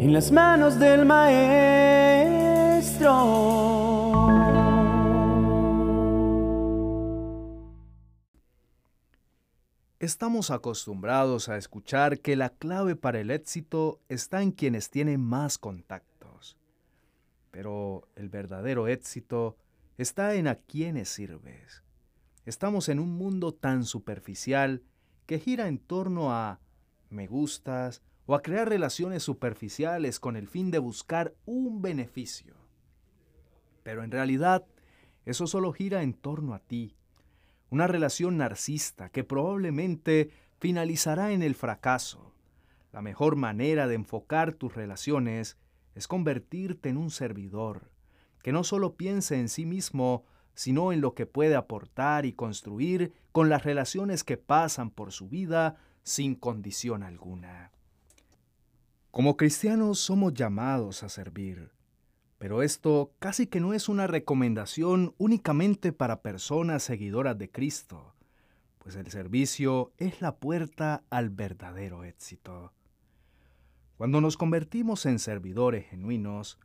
en las manos del Maestro. Estamos acostumbrados a escuchar que la clave para el éxito está en quienes tienen más contactos. Pero el verdadero éxito está en a quienes sirves. Estamos en un mundo tan superficial que gira en torno a me gustas o a crear relaciones superficiales con el fin de buscar un beneficio. Pero en realidad, eso solo gira en torno a ti. Una relación narcista que probablemente finalizará en el fracaso. La mejor manera de enfocar tus relaciones es convertirte en un servidor, que no solo piense en sí mismo, sino en lo que puede aportar y construir con las relaciones que pasan por su vida sin condición alguna. Como cristianos somos llamados a servir, pero esto casi que no es una recomendación únicamente para personas seguidoras de Cristo, pues el servicio es la puerta al verdadero éxito. Cuando nos convertimos en servidores genuinos,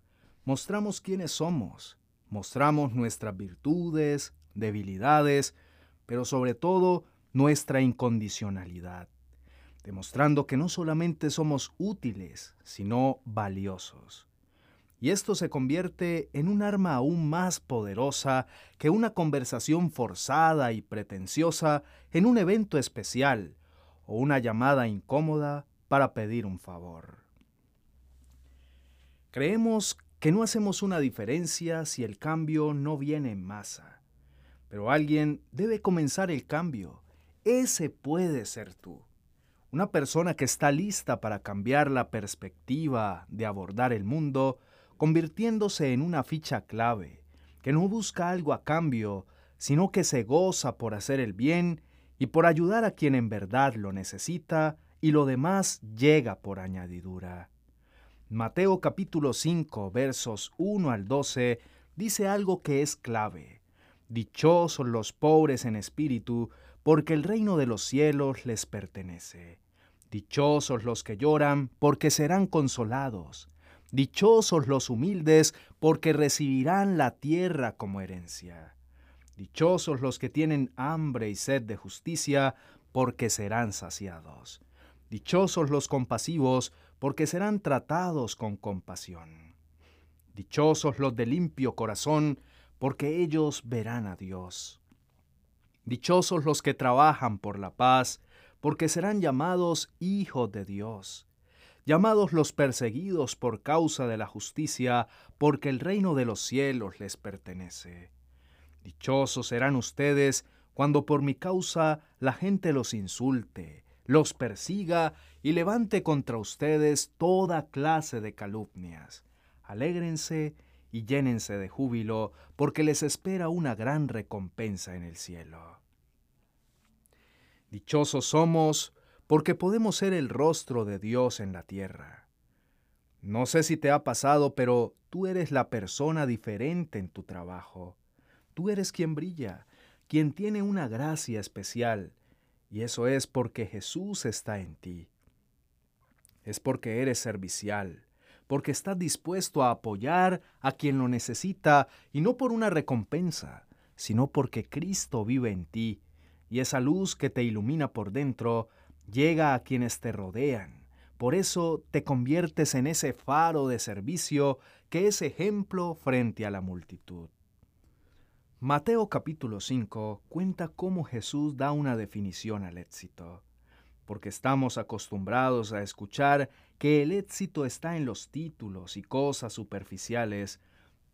mostramos quiénes somos Mostramos nuestras virtudes, debilidades, pero sobre todo nuestra incondicionalidad, demostrando que no solamente somos útiles, sino valiosos. Y esto se convierte en un arma aún más poderosa que una conversación forzada y pretenciosa en un evento especial o una llamada incómoda para pedir un favor. Creemos que no hacemos una diferencia si el cambio no viene en masa. Pero alguien debe comenzar el cambio. Ese puede ser tú. Una persona que está lista para cambiar la perspectiva de abordar el mundo, convirtiéndose en una ficha clave, que no busca algo a cambio, sino que se goza por hacer el bien y por ayudar a quien en verdad lo necesita, y lo demás llega por añadidura. Mateo capítulo 5 versos 1 al 12 dice algo que es clave. Dichosos los pobres en espíritu, porque el reino de los cielos les pertenece. Dichosos los que lloran, porque serán consolados. Dichosos los humildes, porque recibirán la tierra como herencia. Dichosos los que tienen hambre y sed de justicia, porque serán saciados. Dichosos los compasivos, porque serán tratados con compasión. Dichosos los de limpio corazón, porque ellos verán a Dios. Dichosos los que trabajan por la paz, porque serán llamados hijos de Dios. Llamados los perseguidos por causa de la justicia, porque el reino de los cielos les pertenece. Dichosos serán ustedes cuando por mi causa la gente los insulte los persiga y levante contra ustedes toda clase de calumnias. Alégrense y llénense de júbilo, porque les espera una gran recompensa en el cielo. Dichosos somos porque podemos ser el rostro de Dios en la tierra. No sé si te ha pasado, pero tú eres la persona diferente en tu trabajo. Tú eres quien brilla, quien tiene una gracia especial, y eso es porque Jesús está en ti. Es porque eres servicial, porque estás dispuesto a apoyar a quien lo necesita y no por una recompensa, sino porque Cristo vive en ti y esa luz que te ilumina por dentro llega a quienes te rodean. Por eso te conviertes en ese faro de servicio que es ejemplo frente a la multitud. Mateo capítulo 5 cuenta cómo Jesús da una definición al éxito, porque estamos acostumbrados a escuchar que el éxito está en los títulos y cosas superficiales,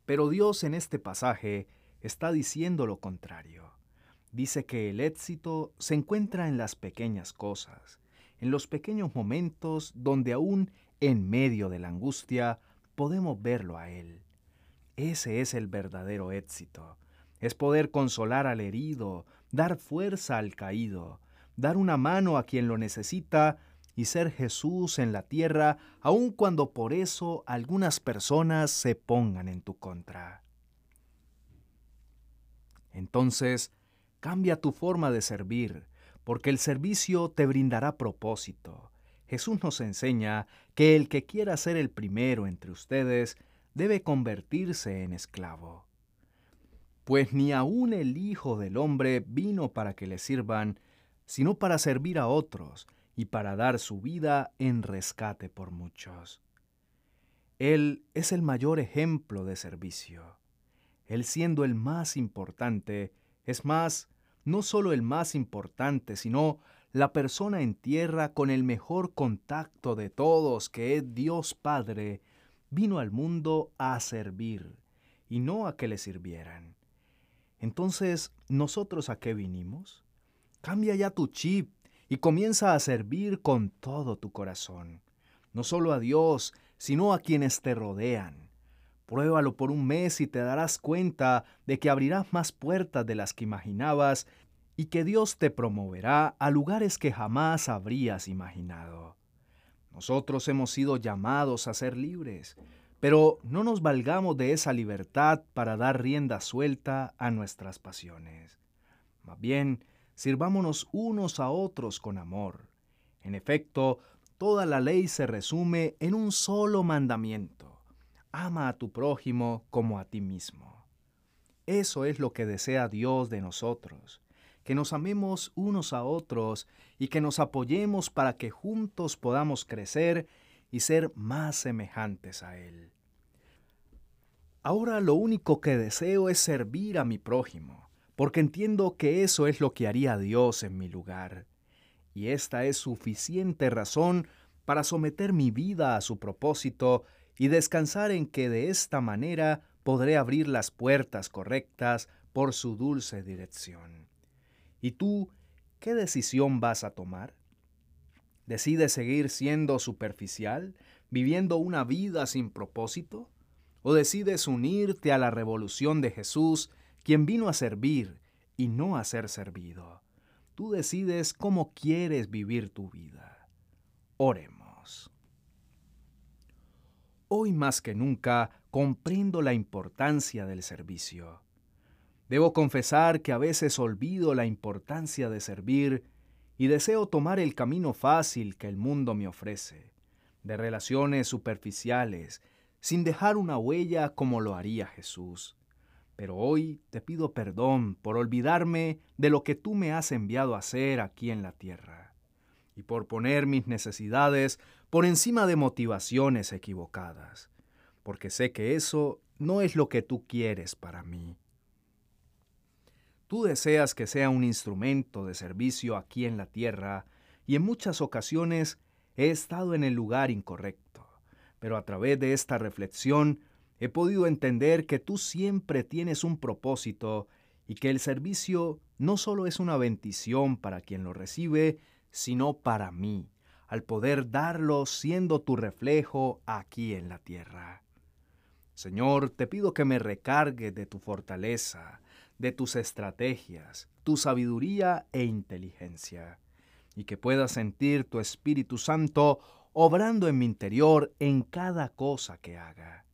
pero Dios en este pasaje está diciendo lo contrario. Dice que el éxito se encuentra en las pequeñas cosas, en los pequeños momentos donde aún en medio de la angustia podemos verlo a Él. Ese es el verdadero éxito es poder consolar al herido, dar fuerza al caído, dar una mano a quien lo necesita y ser Jesús en la tierra, aun cuando por eso algunas personas se pongan en tu contra. Entonces, cambia tu forma de servir, porque el servicio te brindará propósito. Jesús nos enseña que el que quiera ser el primero entre ustedes debe convertirse en esclavo. Pues ni aun el Hijo del Hombre vino para que le sirvan, sino para servir a otros y para dar su vida en rescate por muchos. Él es el mayor ejemplo de servicio. Él siendo el más importante, es más, no solo el más importante, sino la persona en tierra con el mejor contacto de todos, que es Dios Padre, vino al mundo a servir y no a que le sirvieran. Entonces, ¿nosotros a qué vinimos? Cambia ya tu chip y comienza a servir con todo tu corazón, no solo a Dios, sino a quienes te rodean. Pruébalo por un mes y te darás cuenta de que abrirás más puertas de las que imaginabas y que Dios te promoverá a lugares que jamás habrías imaginado. Nosotros hemos sido llamados a ser libres, pero no nos valgamos de esa libertad para dar rienda suelta a nuestras pasiones. Más bien, sirvámonos unos a otros con amor. En efecto, toda la ley se resume en un solo mandamiento. Ama a tu prójimo como a ti mismo. Eso es lo que desea Dios de nosotros que nos amemos unos a otros y que nos apoyemos para que juntos podamos crecer y ser más semejantes a Él. Ahora lo único que deseo es servir a mi prójimo, porque entiendo que eso es lo que haría Dios en mi lugar. Y esta es suficiente razón para someter mi vida a su propósito y descansar en que de esta manera podré abrir las puertas correctas por su dulce dirección. ¿Y tú qué decisión vas a tomar? ¿Decides seguir siendo superficial, viviendo una vida sin propósito? ¿O decides unirte a la revolución de Jesús, quien vino a servir y no a ser servido? Tú decides cómo quieres vivir tu vida. Oremos. Hoy más que nunca comprendo la importancia del servicio. Debo confesar que a veces olvido la importancia de servir y deseo tomar el camino fácil que el mundo me ofrece, de relaciones superficiales, sin dejar una huella como lo haría Jesús. Pero hoy te pido perdón por olvidarme de lo que tú me has enviado a hacer aquí en la tierra, y por poner mis necesidades por encima de motivaciones equivocadas, porque sé que eso no es lo que tú quieres para mí. Tú deseas que sea un instrumento de servicio aquí en la tierra y en muchas ocasiones he estado en el lugar incorrecto, pero a través de esta reflexión he podido entender que tú siempre tienes un propósito y que el servicio no solo es una bendición para quien lo recibe, sino para mí, al poder darlo siendo tu reflejo aquí en la tierra. Señor, te pido que me recargue de tu fortaleza, de tus estrategias, tu sabiduría e inteligencia, y que pueda sentir tu Espíritu Santo obrando en mi interior en cada cosa que haga,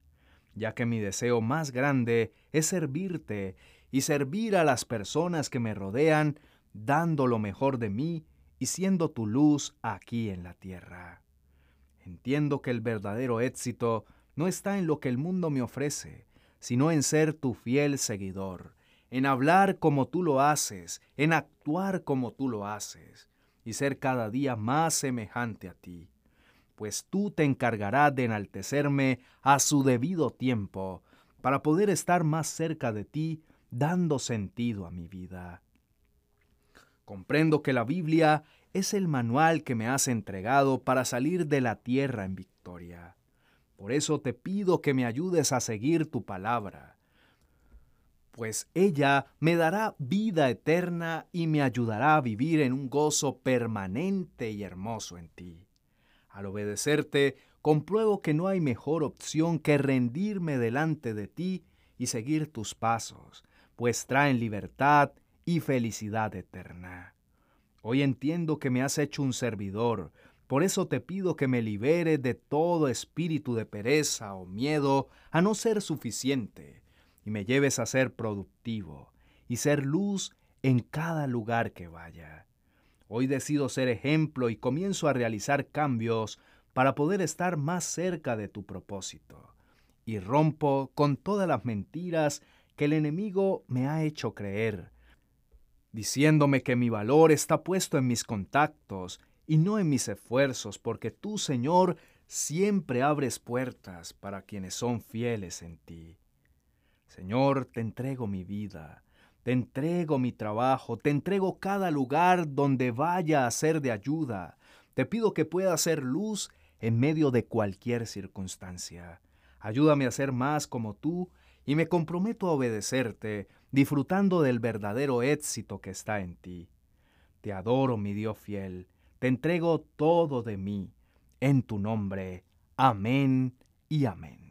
ya que mi deseo más grande es servirte y servir a las personas que me rodean, dando lo mejor de mí y siendo tu luz aquí en la tierra. Entiendo que el verdadero éxito no está en lo que el mundo me ofrece, sino en ser tu fiel seguidor, en hablar como tú lo haces, en actuar como tú lo haces, y ser cada día más semejante a ti. Pues tú te encargarás de enaltecerme a su debido tiempo, para poder estar más cerca de ti, dando sentido a mi vida. Comprendo que la Biblia es el manual que me has entregado para salir de la tierra en victoria. Por eso te pido que me ayudes a seguir tu palabra pues ella me dará vida eterna y me ayudará a vivir en un gozo permanente y hermoso en ti. Al obedecerte, compruebo que no hay mejor opción que rendirme delante de ti y seguir tus pasos, pues traen libertad y felicidad eterna. Hoy entiendo que me has hecho un servidor, por eso te pido que me libere de todo espíritu de pereza o miedo a no ser suficiente y me lleves a ser productivo y ser luz en cada lugar que vaya. Hoy decido ser ejemplo y comienzo a realizar cambios para poder estar más cerca de tu propósito. Y rompo con todas las mentiras que el enemigo me ha hecho creer, diciéndome que mi valor está puesto en mis contactos y no en mis esfuerzos, porque tú, Señor, siempre abres puertas para quienes son fieles en ti. Señor, te entrego mi vida, te entrego mi trabajo, te entrego cada lugar donde vaya a ser de ayuda. Te pido que pueda ser luz en medio de cualquier circunstancia. Ayúdame a ser más como tú y me comprometo a obedecerte, disfrutando del verdadero éxito que está en ti. Te adoro, mi Dios fiel, te entrego todo de mí, en tu nombre. Amén y amén.